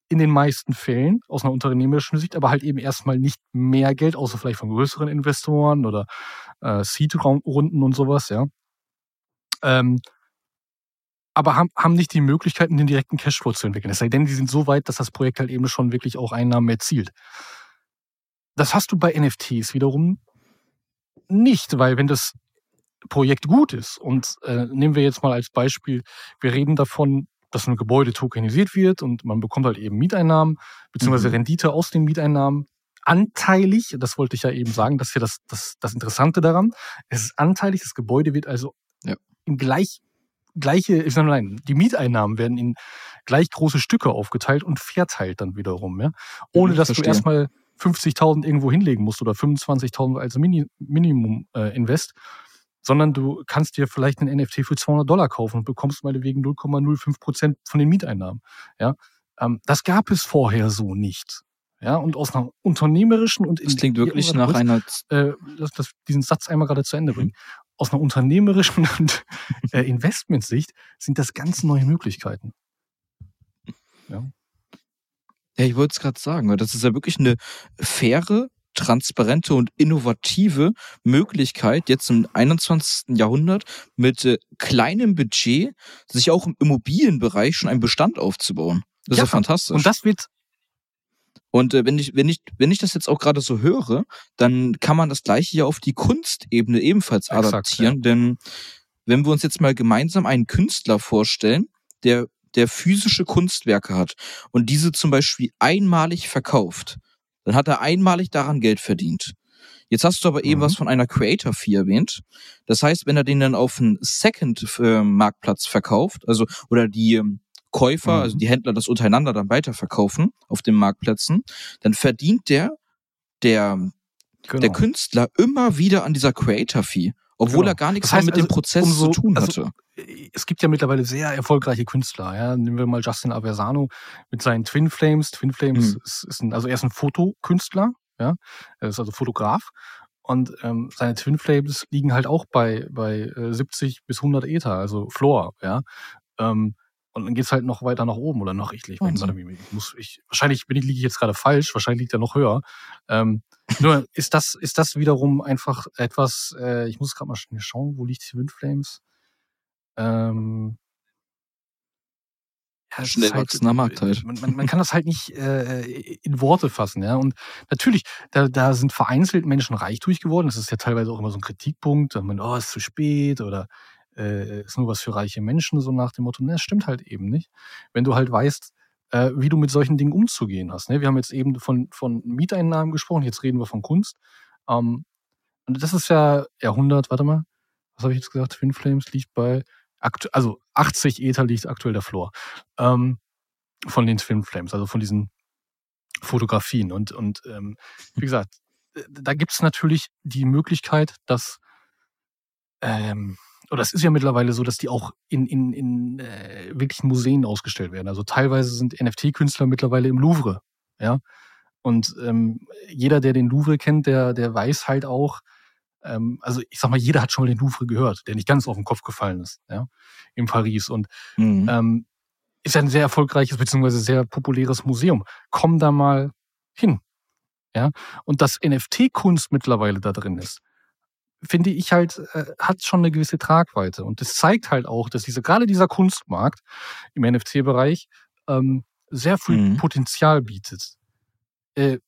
in den meisten Fällen aus einer unternehmerischen Sicht aber halt eben erstmal nicht mehr Geld, außer vielleicht von größeren Investoren oder äh, Seed-Runden und sowas, ja. Ähm, aber haben, haben nicht die Möglichkeiten, den direkten Cashflow zu entwickeln. Es sei denn, die sind so weit, dass das Projekt halt eben schon wirklich auch Einnahmen erzielt. Das hast du bei NFTs wiederum nicht, weil wenn das Projekt gut ist. Und äh, nehmen wir jetzt mal als Beispiel, wir reden davon, dass ein Gebäude tokenisiert wird und man bekommt halt eben Mieteinnahmen, beziehungsweise mhm. Rendite aus den Mieteinnahmen. Anteilig, das wollte ich ja eben sagen, das ist ja das, das, das Interessante daran. Es ist anteilig, das Gebäude wird also ja. in gleich, gleiche, ich sage nein, die Mieteinnahmen werden in gleich große Stücke aufgeteilt und verteilt dann wiederum, ja. Ohne dass du erstmal 50.000 irgendwo hinlegen musst oder 25.000 als Mini, Minimum äh, Invest sondern du kannst dir vielleicht einen NFT für 200 Dollar kaufen und bekommst meinetwegen 0,05 Prozent von den Mieteinnahmen. Ja, ähm, das gab es vorher so nicht. Ja, und aus einer unternehmerischen und das klingt wirklich nach einer äh, lass das, diesen Satz einmal gerade zu Ende mhm. bringen. Aus einer unternehmerischen [laughs] und äh, Investmentsicht sind das ganz neue Möglichkeiten. Ja. Ja, ich wollte es gerade sagen, das ist ja wirklich eine faire transparente und innovative Möglichkeit, jetzt im 21. Jahrhundert mit äh, kleinem Budget sich auch im Immobilienbereich schon einen Bestand aufzubauen. Das ja, ist ja fantastisch. Und das wird und äh, wenn ich wenn ich wenn ich das jetzt auch gerade so höre, dann kann man das gleiche ja auf die Kunstebene ebenfalls Exakt, adaptieren, ja. denn wenn wir uns jetzt mal gemeinsam einen Künstler vorstellen, der der physische Kunstwerke hat und diese zum Beispiel einmalig verkauft, dann hat er einmalig daran Geld verdient. Jetzt hast du aber eben mhm. was von einer Creator Fee erwähnt. Das heißt, wenn er den dann auf einen Second äh, Marktplatz verkauft, also oder die ähm, Käufer, mhm. also die Händler das untereinander dann weiterverkaufen auf den Marktplätzen, dann verdient der der genau. der Künstler immer wieder an dieser Creator Fee, obwohl genau. er gar nichts das heißt, mit also, dem Prozess umso, zu tun also, hatte. Also, es gibt ja mittlerweile sehr erfolgreiche Künstler. Ja? Nehmen wir mal Justin Aversano mit seinen Twin Flames. Twin Flames mhm. ist, ist ein, also er ist ein Fotokünstler, ja, er ist also Fotograf. Und ähm, seine Twin Flames liegen halt auch bei, bei äh, 70 bis 100 Ether, also Floor, ja. Ähm, und dann geht's halt noch weiter nach oben oder noch ich, ich, ich muss ich wahrscheinlich bin ich liege ich jetzt gerade falsch, wahrscheinlich liegt er noch höher. Ähm, nur [laughs] ist das ist das wiederum einfach etwas. Äh, ich muss gerade mal schnell schauen, wo liegt Twin Flames? Ähm, ja, Schnell halt, wachsender Markt halt. Man, man, man, kann das halt nicht äh, in Worte fassen, ja. Und natürlich, da, da sind vereinzelt Menschen reich durch geworden. Das ist ja teilweise auch immer so ein Kritikpunkt, dass man, oh, ist zu spät oder äh, ist nur was für reiche Menschen, so nach dem Motto, ne, das stimmt halt eben nicht. Wenn du halt weißt, äh, wie du mit solchen Dingen umzugehen hast. Ne? Wir haben jetzt eben von, von Mieteinnahmen gesprochen, jetzt reden wir von Kunst. Ähm, und das ist ja Jahrhundert, warte mal, was habe ich jetzt gesagt? Twin Flames liegt bei, also 80 Ether liegt aktuell der Floor. Ähm, von den Twin Flames, also von diesen Fotografien. Und, und ähm, wie gesagt, da gibt es natürlich die Möglichkeit, dass ähm, oder es ist ja mittlerweile so, dass die auch in, in, in äh, wirklichen Museen ausgestellt werden. Also teilweise sind NFT-Künstler mittlerweile im Louvre. Ja. Und ähm, jeder, der den Louvre kennt, der, der weiß halt auch, ähm, also ich sag mal, jeder hat schon mal den Louvre gehört, der nicht ganz auf den Kopf gefallen ist, ja, in Paris. Und mhm. ähm, ist ja ein sehr erfolgreiches beziehungsweise sehr populäres Museum. Komm da mal hin. Ja. Und dass NFT-Kunst mittlerweile da drin ist, finde ich halt, äh, hat schon eine gewisse Tragweite. Und das zeigt halt auch, dass diese, gerade dieser Kunstmarkt im NFT-Bereich ähm, sehr viel mhm. Potenzial bietet. Äh,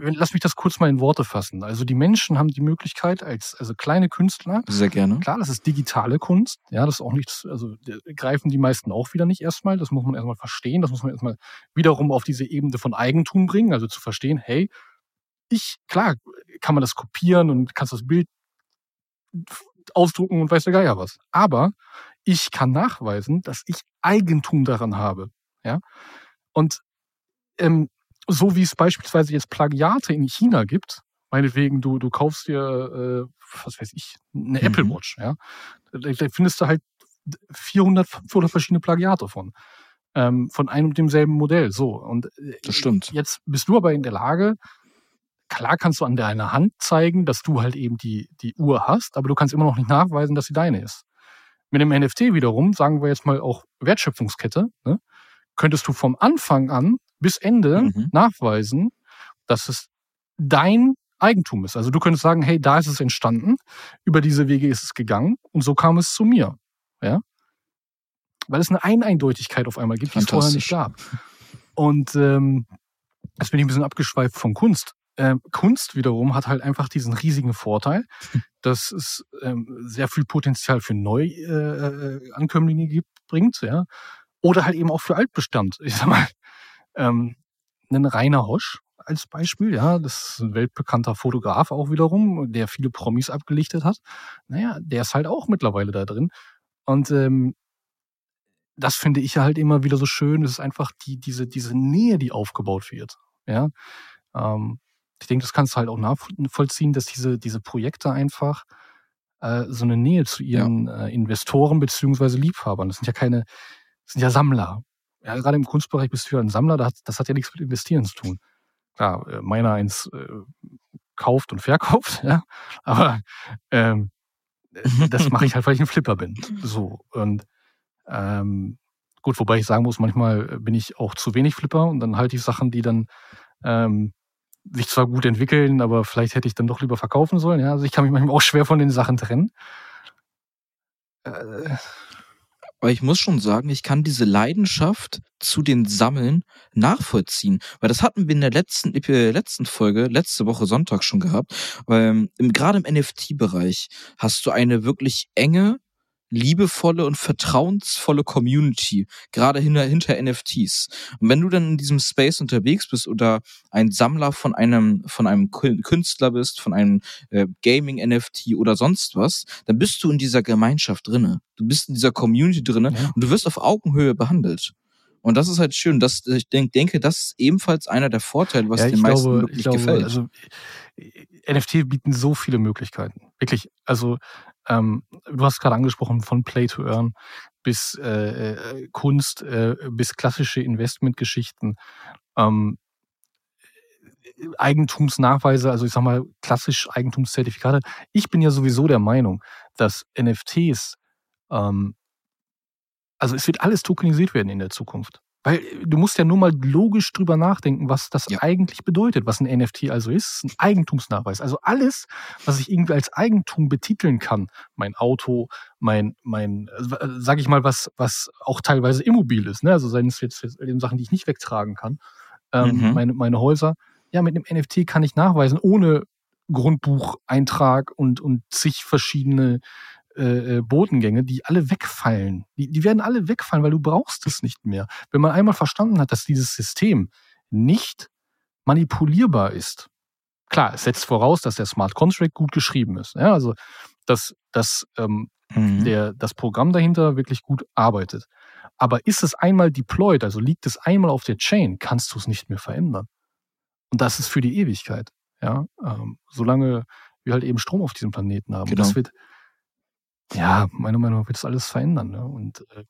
lass mich das kurz mal in Worte fassen. Also die Menschen haben die Möglichkeit als also kleine Künstler. Sehr gerne. Klar, das ist digitale Kunst. Ja, das ist auch nichts, also greifen die meisten auch wieder nicht erstmal. Das muss man erstmal verstehen. Das muss man erstmal wiederum auf diese Ebene von Eigentum bringen. Also zu verstehen, hey, ich, klar, kann man das kopieren und kannst das Bild ausdrucken und weiß der Geier was. Aber ich kann nachweisen, dass ich Eigentum daran habe. Ja. Und ähm, so wie es beispielsweise jetzt Plagiate in China gibt, meinetwegen, du, du kaufst dir, äh, was weiß ich, eine mhm. Apple Watch, ja. Da, da, findest du halt 400, 500 verschiedene Plagiate von. Ähm, von einem und demselben Modell. So. Und äh, das stimmt. Jetzt bist du aber in der Lage, klar kannst du an deiner Hand zeigen, dass du halt eben die, die Uhr hast, aber du kannst immer noch nicht nachweisen, dass sie deine ist. Mit dem NFT wiederum, sagen wir jetzt mal auch Wertschöpfungskette, ne, könntest du vom Anfang an bis Ende mhm. nachweisen, dass es dein Eigentum ist. Also du könntest sagen, hey, da ist es entstanden, über diese Wege ist es gegangen und so kam es zu mir. Ja? Weil es eine Eineindeutigkeit auf einmal gibt, die es vorher nicht gab. Und ähm, jetzt bin ich ein bisschen abgeschweift von Kunst. Ähm, Kunst wiederum hat halt einfach diesen riesigen Vorteil, [laughs] dass es ähm, sehr viel Potenzial für Neuankömmlinge äh, gibt, bringt, ja. Oder halt eben auch für Altbestand. Ich sag mal, ähm, einen Rainer Hosch als Beispiel, ja, das ist ein weltbekannter Fotograf auch wiederum, der viele Promis abgelichtet hat. Naja, der ist halt auch mittlerweile da drin. Und ähm, das finde ich halt immer wieder so schön. Es ist einfach die, diese, diese Nähe, die aufgebaut wird. Ja. Ähm, ich denke, das kannst du halt auch nachvollziehen, dass diese, diese Projekte einfach äh, so eine Nähe zu ihren ja. äh, Investoren beziehungsweise Liebhabern. Das sind ja keine, das sind ja Sammler. Ja, gerade im Kunstbereich bist du ja ein Sammler, das hat, das hat ja nichts mit Investieren zu tun. Klar, äh, meiner eins äh, kauft und verkauft, [laughs] ja, aber ähm, äh, das mache ich [laughs] halt, weil ich ein Flipper bin. So und ähm, gut, wobei ich sagen muss, manchmal bin ich auch zu wenig Flipper und dann halte ich Sachen, die dann ähm, sich zwar gut entwickeln, aber vielleicht hätte ich dann doch lieber verkaufen sollen. Ja, also ich kann mich manchmal auch schwer von den Sachen trennen. Äh. Aber ich muss schon sagen, ich kann diese Leidenschaft zu den Sammeln nachvollziehen. Weil das hatten wir in der letzten, äh, letzten Folge, letzte Woche Sonntag schon gehabt. Ähm, Gerade im NFT-Bereich hast du eine wirklich enge liebevolle und vertrauensvolle Community, gerade hinter, hinter NFTs. Und wenn du dann in diesem Space unterwegs bist oder ein Sammler von einem, von einem Künstler bist, von einem äh, Gaming-NFT oder sonst was, dann bist du in dieser Gemeinschaft drinne. Du bist in dieser Community drinne ja. und du wirst auf Augenhöhe behandelt. Und das ist halt schön. Das, ich denk, denke, das ist ebenfalls einer der Vorteile, was ja, den meisten glaube, wirklich glaube, gefällt. Also, NFT bieten so viele Möglichkeiten. Wirklich. Also ähm, du hast gerade angesprochen, von Play to Earn bis äh, äh, Kunst, äh, bis klassische Investmentgeschichten. Ähm, Eigentumsnachweise, also ich sag mal klassisch Eigentumszertifikate. Ich bin ja sowieso der Meinung, dass NFTs, ähm, also es wird alles tokenisiert werden in der Zukunft. Weil äh, du musst ja nur mal logisch drüber nachdenken, was das ja. eigentlich bedeutet, was ein NFT also ist. Ein Eigentumsnachweis. Also alles, was ich irgendwie als Eigentum betiteln kann, mein Auto, mein, mein, äh, sag ich mal, was, was auch teilweise immobil ist, ne? Also seien es jetzt, jetzt Sachen, die ich nicht wegtragen kann, ähm, mhm. meine, meine Häuser. Ja, mit einem NFT kann ich nachweisen, ohne Grundbucheintrag und, und zig verschiedene äh, äh, Botengänge, die alle wegfallen. Die, die werden alle wegfallen, weil du brauchst es nicht mehr. Wenn man einmal verstanden hat, dass dieses System nicht manipulierbar ist, klar, es setzt voraus, dass der Smart Contract gut geschrieben ist. Ja, also dass, dass ähm, mhm. der, das Programm dahinter wirklich gut arbeitet. Aber ist es einmal deployed, also liegt es einmal auf der Chain, kannst du es nicht mehr verändern. Und das ist für die Ewigkeit. Ja, ähm, solange wir halt eben Strom auf diesem Planeten haben. Genau. Das wird ja, meiner Meinung nach wird das alles verändern. Ne? Und äh,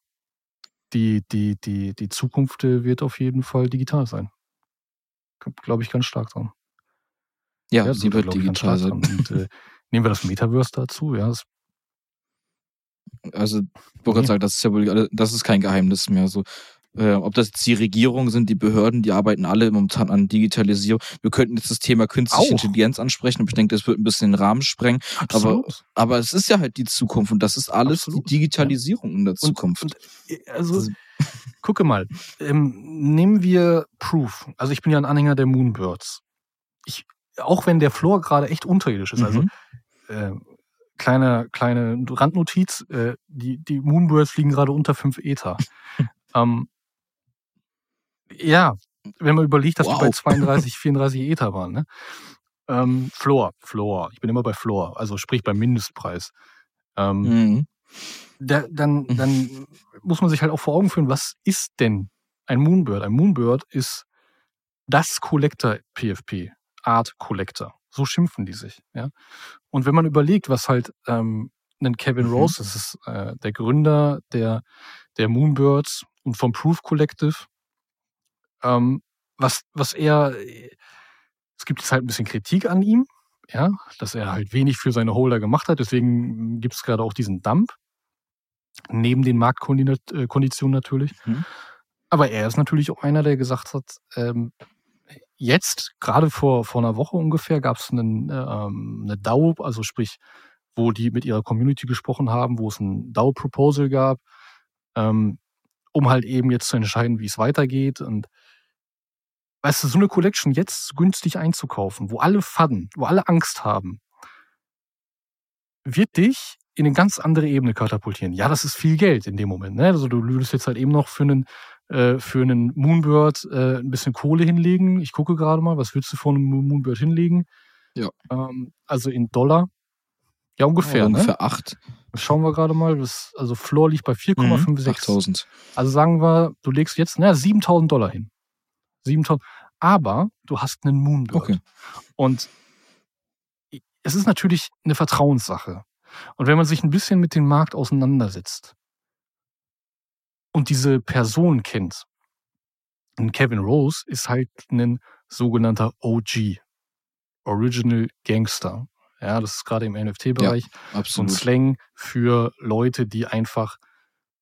die, die, die, die Zukunft äh, wird auf jeden Fall digital sein. Glaube ich ganz stark dran. Ja, ja sie wird digital sein. Und, äh, [laughs] nehmen wir das Metaverse dazu, ja. Das also, ich wollte gerade sagen, das ist ja wohl, das ist kein Geheimnis mehr. So, äh, ob das jetzt die Regierung sind, die Behörden, die arbeiten alle momentan an Digitalisierung. Wir könnten jetzt das Thema künstliche Auch. Intelligenz ansprechen, aber ich denke, das wird ein bisschen den Rahmen sprengen. Aber, aber es ist ja halt die Zukunft und das ist alles Absolut. die Digitalisierung ja. in der Zukunft. Und, und, äh, also, also [laughs] gucke mal, ähm, nehmen wir Proof. Also ich bin ja ein Anhänger der Moonbirds. Ich, auch wenn der Floor gerade echt unterirdisch ist, also, mhm. also äh, kleine, kleine Randnotiz, äh, die, die Moonbirds fliegen gerade unter 5 Ether. [laughs] ähm, ja, wenn man überlegt, dass wow. die bei 32, 34 Ether waren, ne? Ähm, Floor, Floor. Ich bin immer bei Floor, also sprich beim Mindestpreis. Ähm, mhm. da, dann, mhm. dann muss man sich halt auch vor Augen führen, was ist denn ein Moonbird? Ein Moonbird ist das Collector PFP, Art Collector. So schimpfen die sich. Ja? Und wenn man überlegt, was halt ähm, ein Kevin mhm. Rose, das ist äh, der Gründer der, der Moonbirds und vom Proof Collective, ähm, was, was er, es gibt jetzt halt ein bisschen Kritik an ihm, ja, dass er halt wenig für seine Holder gemacht hat. Deswegen gibt es gerade auch diesen Dump. Neben den Marktkonditionen natürlich. Mhm. Aber er ist natürlich auch einer, der gesagt hat, ähm, jetzt, gerade vor, vor einer Woche ungefähr, gab es ähm, eine DAO, also sprich, wo die mit ihrer Community gesprochen haben, wo es ein DAO-Proposal gab, ähm, um halt eben jetzt zu entscheiden, wie es weitergeht. Und weißt du, so eine Collection jetzt günstig einzukaufen, wo alle fadden, wo alle Angst haben, wird dich in eine ganz andere Ebene katapultieren. Ja, das ist viel Geld in dem Moment. Ne? Also du würdest jetzt halt eben noch für einen äh, für einen Moonbird äh, ein bisschen Kohle hinlegen. Ich gucke gerade mal, was würdest du vor einem Moonbird hinlegen? Ja. Ähm, also in Dollar. Ja, ungefähr. Ja, ne? ungefähr ne? 8. Schauen wir gerade mal. Das, also Floor liegt bei 4,56. Mhm, 8000. Also sagen wir, du legst jetzt, naja, 7000 Dollar hin. 7000. Aber du hast einen Moonbird. Okay. Und es ist natürlich eine Vertrauenssache. Und wenn man sich ein bisschen mit dem Markt auseinandersetzt und diese Person kennt, und Kevin Rose ist halt ein sogenannter OG, Original Gangster. Ja, das ist gerade im NFT-Bereich ja, so ein Slang für Leute, die einfach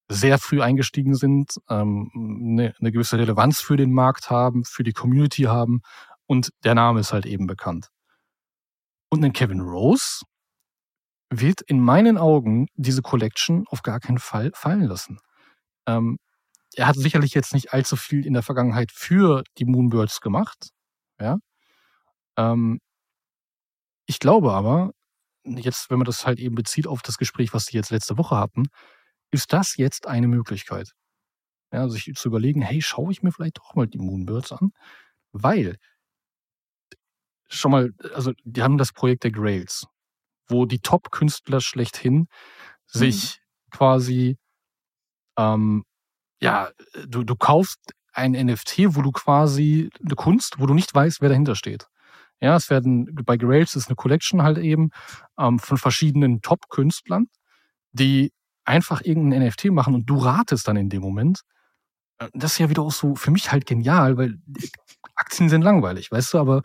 sehr früh eingestiegen sind, ähm, eine, eine gewisse Relevanz für den Markt haben, für die Community haben und der Name ist halt eben bekannt. Und ein Kevin Rose wird in meinen Augen diese Collection auf gar keinen Fall fallen lassen. Ähm, er hat sicherlich jetzt nicht allzu viel in der Vergangenheit für die Moonbirds gemacht. Ja. Ähm, ich glaube aber, jetzt, wenn man das halt eben bezieht auf das Gespräch, was sie jetzt letzte Woche hatten, ist das jetzt eine Möglichkeit. Ja, sich zu überlegen, hey, schaue ich mir vielleicht doch mal die Moonbirds an, weil schon mal, also die haben das Projekt der Grails, wo die Top-Künstler schlechthin mhm. sich quasi, ähm, ja, du, du kaufst ein NFT, wo du quasi eine Kunst, wo du nicht weißt, wer dahinter steht. Ja, es werden bei Grails ist eine Collection halt eben ähm, von verschiedenen Top-Künstlern, die einfach irgendein NFT machen und du ratest dann in dem Moment. Äh, das ist ja wieder auch so für mich halt genial, weil Aktien sind langweilig, weißt du, aber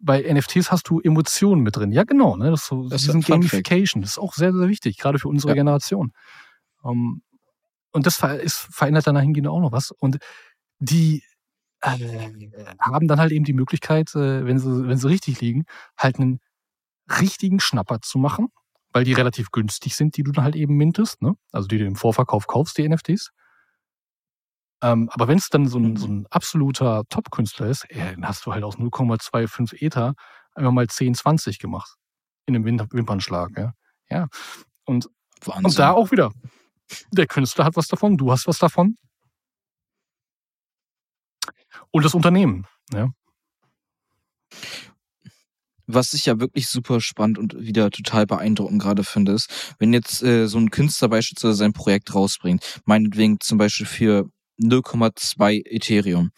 bei NFTs hast du Emotionen mit drin. Ja, genau, ne? Das ist so, das ist Gamification. Das ist auch sehr, sehr wichtig, gerade für unsere ja. Generation. Um, ähm, und das ist, verändert dann dahingehend auch noch was. Und die äh, haben dann halt eben die Möglichkeit, äh, wenn sie, wenn sie richtig liegen, halt einen richtigen Schnapper zu machen, weil die relativ günstig sind, die du dann halt eben mintest, ne? Also die du im Vorverkauf kaufst, die NFTs. Ähm, aber wenn es dann so ein, mhm. so ein absoluter Top-Künstler ist, ey, dann hast du halt aus 0,25 Ether einfach mal 10, 20 gemacht. In einem Wimpernschlag, ja. Ja. Und, und da auch wieder. Der Künstler hat was davon, du hast was davon. Und das Unternehmen, ja was ich ja wirklich super spannend und wieder total beeindruckend gerade finde, ist, wenn jetzt äh, so ein Künstler beispielsweise sein Projekt rausbringt, meinetwegen zum Beispiel für 0,2 Ethereum.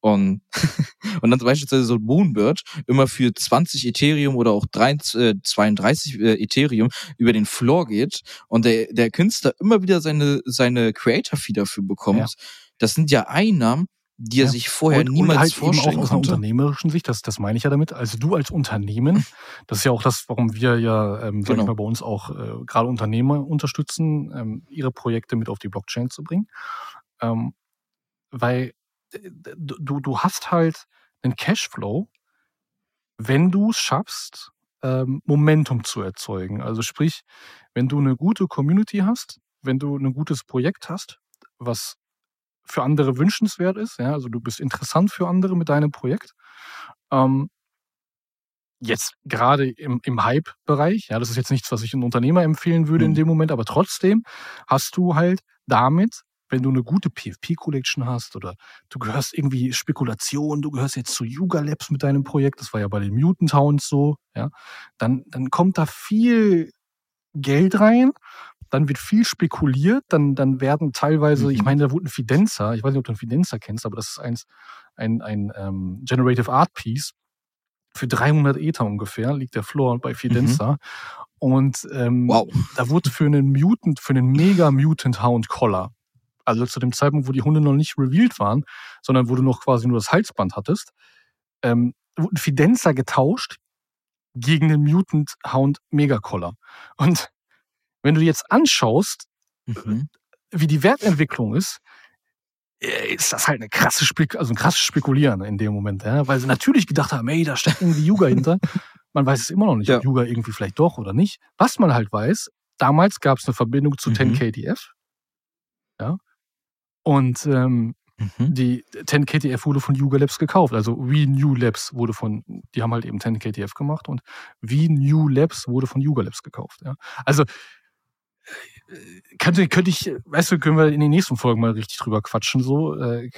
Und, [laughs] und dann beispielsweise so Moonbird immer für 20 Ethereum oder auch 3, äh, 32 äh, Ethereum über den Floor geht und der, der Künstler immer wieder seine, seine Creator-Fee dafür bekommt. Ja. Das sind ja Einnahmen, die er ja. sich vorher und, niemals und halt vorstellen eben auch aus einer unternehmerischen Sicht, das, das meine ich ja damit. Also du als Unternehmen, [laughs] das ist ja auch das, warum wir ja, ähm, sag genau. ich mal, bei uns auch äh, gerade Unternehmer unterstützen, ähm, ihre Projekte mit auf die Blockchain zu bringen. Ähm, weil du, du hast halt einen Cashflow, wenn du es schaffst, ähm, Momentum zu erzeugen. Also sprich, wenn du eine gute Community hast, wenn du ein gutes Projekt hast, was für andere wünschenswert ist. Ja, also du bist interessant für andere mit deinem Projekt. Ähm, jetzt gerade im, im Hype-Bereich, ja, das ist jetzt nichts, was ich einem Unternehmer empfehlen würde mhm. in dem Moment, aber trotzdem hast du halt damit, wenn du eine gute PFP-Collection hast oder du gehörst irgendwie Spekulation, du gehörst jetzt zu Yuga Labs mit deinem Projekt, das war ja bei den Mutant Towns so, ja, dann, dann kommt da viel Geld rein dann wird viel spekuliert, dann, dann werden teilweise, mhm. ich meine, da wurde ein Fidenza, ich weiß nicht, ob du ein Fidenza kennst, aber das ist eins, ein, ein ähm, Generative Art Piece. Für 300 Ether ungefähr liegt der Floor bei Fidenza. Mhm. Und ähm, wow. da wurde für einen Mutant, für einen Mega Mutant Hound Collar, also zu dem Zeitpunkt, wo die Hunde noch nicht revealed waren, sondern wo du noch quasi nur das Halsband hattest, ähm, wurde ein Fidenza getauscht gegen den Mutant Hound Mega Collar. Und wenn du jetzt anschaust, mhm. wie die Wertentwicklung ist, äh, ist das halt eine krasse Spek also ein krasses Spekulieren in dem Moment, ja? weil sie natürlich gedacht haben, ey, da steckt irgendwie Yuga hinter. [laughs] Man weiß es immer noch nicht, ja. ob Yuga irgendwie vielleicht doch oder nicht. Was man halt weiß, damals gab es eine Verbindung zu mhm. 10KTF. Ja. Und ähm, mhm. die 10KTF wurde von Yuga Labs gekauft. Also We New Labs wurde von, die haben halt eben 10KTF gemacht und We New Labs wurde von Yuga Labs gekauft. Ja. Also könnte, könnte ich, weißt du, können wir in den nächsten Folgen mal richtig drüber quatschen, so. Äh,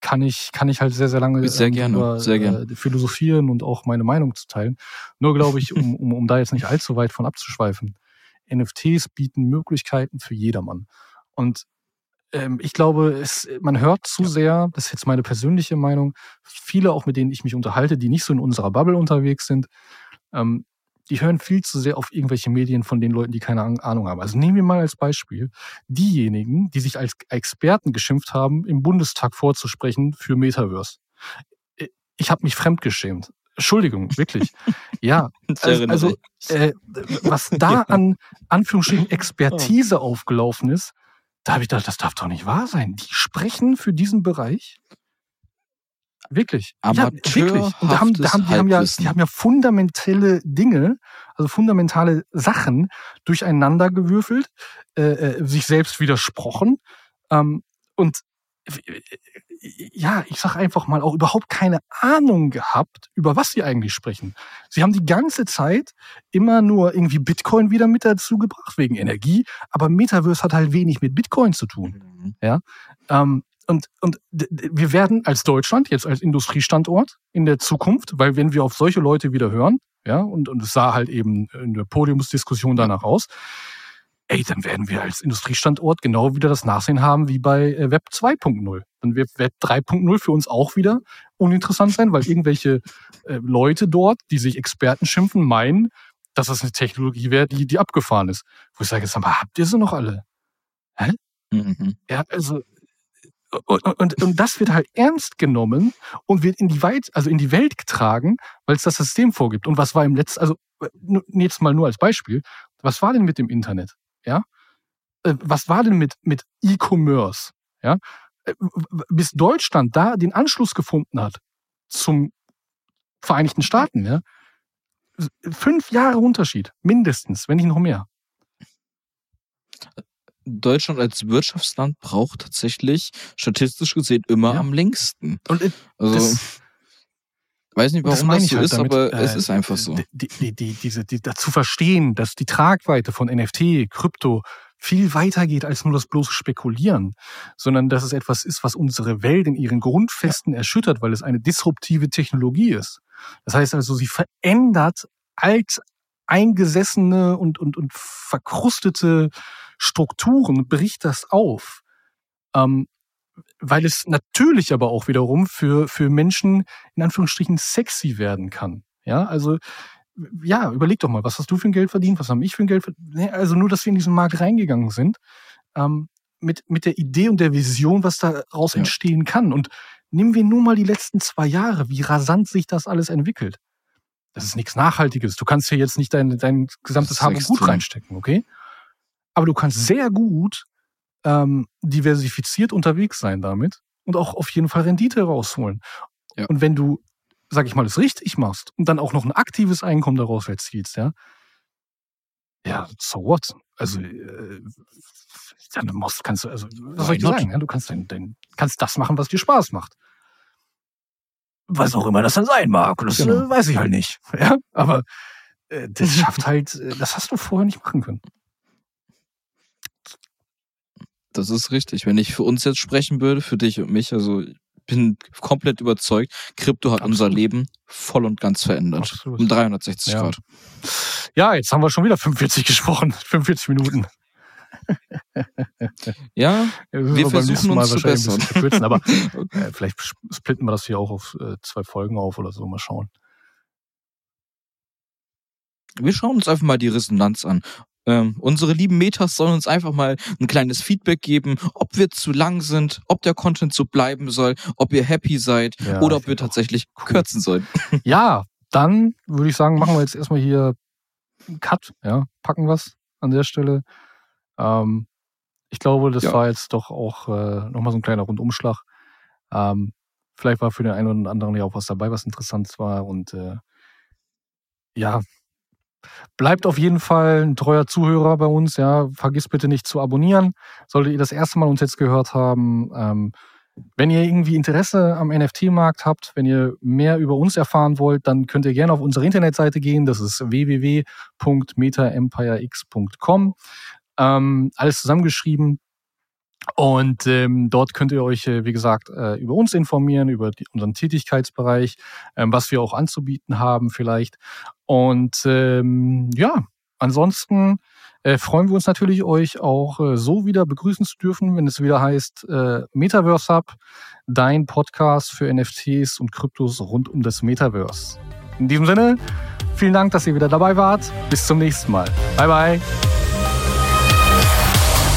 kann ich, kann ich halt sehr, sehr lange sehr gerne, über, sehr gerne. Äh, philosophieren und auch meine Meinung zu teilen. Nur glaube ich, um, um, um da jetzt nicht allzu weit von abzuschweifen, NFTs bieten Möglichkeiten für jedermann. Und ähm, ich glaube, es, man hört zu sehr, das ist jetzt meine persönliche Meinung, viele auch mit denen ich mich unterhalte, die nicht so in unserer Bubble unterwegs sind, ähm, die hören viel zu sehr auf irgendwelche Medien von den Leuten, die keine Ahnung haben. Also nehmen wir mal als Beispiel diejenigen, die sich als Experten geschimpft haben, im Bundestag vorzusprechen für Metaverse. Ich habe mich fremdgeschämt. Entschuldigung, wirklich. [laughs] Ja, also, also äh, was da [laughs] an Anführungsstrichen Expertise aufgelaufen ist, da habe ich gedacht, das darf doch nicht wahr sein. Die sprechen für diesen Bereich Wirklich. Ja, wirklich. Und da haben, da haben, die, haben ja, die haben ja fundamentale Dinge, also fundamentale Sachen durcheinander gewürfelt, äh, äh, sich selbst widersprochen. Ähm, und ja, ich sag einfach mal, auch überhaupt keine Ahnung gehabt, über was sie eigentlich sprechen. Sie haben die ganze Zeit immer nur irgendwie Bitcoin wieder mit dazu gebracht, wegen Energie, aber Metaverse hat halt wenig mit Bitcoin zu tun. Mhm. Ja. Ähm, und, und wir werden als Deutschland, jetzt als Industriestandort in der Zukunft, weil wenn wir auf solche Leute wieder hören, ja, und, und es sah halt eben in der Podiumsdiskussion danach aus, ey, dann werden wir als Industriestandort genau wieder das Nachsehen haben wie bei äh, Web 2.0. Dann wird Web 3.0 für uns auch wieder uninteressant sein, weil irgendwelche äh, Leute dort, die sich Experten schimpfen, meinen, dass das eine Technologie wäre, die, die abgefahren ist. Wo ich sage, jetzt mal, habt ihr sie noch alle? Hä? Mhm. Ja, also und, und, und das wird halt ernst genommen und wird in die Welt, also in die Welt getragen, weil es das System vorgibt. Und was war im letzten, also jetzt mal nur als Beispiel, was war denn mit dem Internet? Ja, äh, was war denn mit mit E-Commerce? Ja, äh, bis Deutschland da den Anschluss gefunden hat zum Vereinigten Staaten, ja, fünf Jahre Unterschied mindestens, wenn nicht noch mehr. Deutschland als Wirtschaftsland braucht tatsächlich statistisch gesehen immer ja. am längsten. Und äh, also das, weiß nicht, warum das, das so halt ist, damit, aber äh, es ist einfach so. Die, die, die, diese, die, dazu verstehen, dass die Tragweite von NFT, Krypto viel weiter geht als nur das bloße Spekulieren, sondern dass es etwas ist, was unsere Welt in ihren Grundfesten ja. erschüttert, weil es eine disruptive Technologie ist. Das heißt also, sie verändert alt eingesessene und, und, und verkrustete Strukturen bricht das auf. Ähm, weil es natürlich aber auch wiederum für, für Menschen in Anführungsstrichen sexy werden kann. Ja, also ja, überleg doch mal, was hast du für ein Geld verdient, was haben ich für ein Geld verdient? Nee, also nur, dass wir in diesen Markt reingegangen sind, ähm, mit, mit der Idee und der Vision, was daraus ja. entstehen kann. Und nehmen wir nur mal die letzten zwei Jahre, wie rasant sich das alles entwickelt. Das ist nichts Nachhaltiges. Du kannst hier jetzt nicht dein, dein gesamtes Hab und Gut reinstecken, okay? Aber du kannst sehr gut ähm, diversifiziert unterwegs sein damit und auch auf jeden Fall Rendite rausholen. Ja. Und wenn du, sag ich mal, es richtig machst und dann auch noch ein aktives Einkommen daraus erzielst, ja, ja, so what? Also, äh, dann musst, kannst du, also, was soll ich sagen? Ja, du kannst dein, dein, kannst das machen, was dir Spaß macht. Was auch immer das dann sein mag. Das genau. äh, weiß ich halt nicht. [laughs] Ja, aber äh, das schafft halt, äh, das hast du vorher nicht machen können. Das ist richtig. Wenn ich für uns jetzt sprechen würde, für dich und mich, also bin komplett überzeugt, Krypto hat Absolut. unser Leben voll und ganz verändert. Absolut. Um 360 ja. Grad. Ja, jetzt haben wir schon wieder 45 gesprochen. [laughs] 45 Minuten. [laughs] ja, wir, wir versuchen uns zu bessern. Kürzen, aber [laughs] äh, vielleicht splitten wir das hier auch auf äh, zwei Folgen auf oder so. Mal schauen. Wir schauen uns einfach mal die Resonanz an. Ähm, unsere lieben Metas sollen uns einfach mal ein kleines Feedback geben, ob wir zu lang sind, ob der Content so bleiben soll, ob ihr happy seid ja, oder ob wir tatsächlich cool. kürzen sollen. [laughs] Ja, dann würde ich sagen, machen wir jetzt erstmal hier einen Cut, ja, packen was an der Stelle. Ähm, ich glaube, das ja. war jetzt doch auch äh, nochmal so ein kleiner Rundumschlag. Ähm, vielleicht war für den einen oder anderen ja auch was dabei, was interessant war. Und äh, ja, Bleibt auf jeden Fall ein treuer Zuhörer bei uns. Ja, vergiss bitte nicht zu abonnieren. Solltet ihr das erste Mal uns jetzt gehört haben, ähm, wenn ihr irgendwie Interesse am NFT-Markt habt, wenn ihr mehr über uns erfahren wollt, dann könnt ihr gerne auf unsere Internetseite gehen. Das ist www.metaempirex.com. Ähm, alles zusammengeschrieben. Und ähm, dort könnt ihr euch, äh, wie gesagt, äh, über uns informieren, über die, unseren Tätigkeitsbereich, ähm, was wir auch anzubieten haben vielleicht. Und ähm, ja, ansonsten äh, freuen wir uns natürlich, euch auch äh, so wieder begrüßen zu dürfen, wenn es wieder heißt äh, Metaverse Hub, dein Podcast für NFTs und Kryptos rund um das Metaverse. In diesem Sinne, vielen Dank, dass ihr wieder dabei wart. Bis zum nächsten Mal. Bye, bye.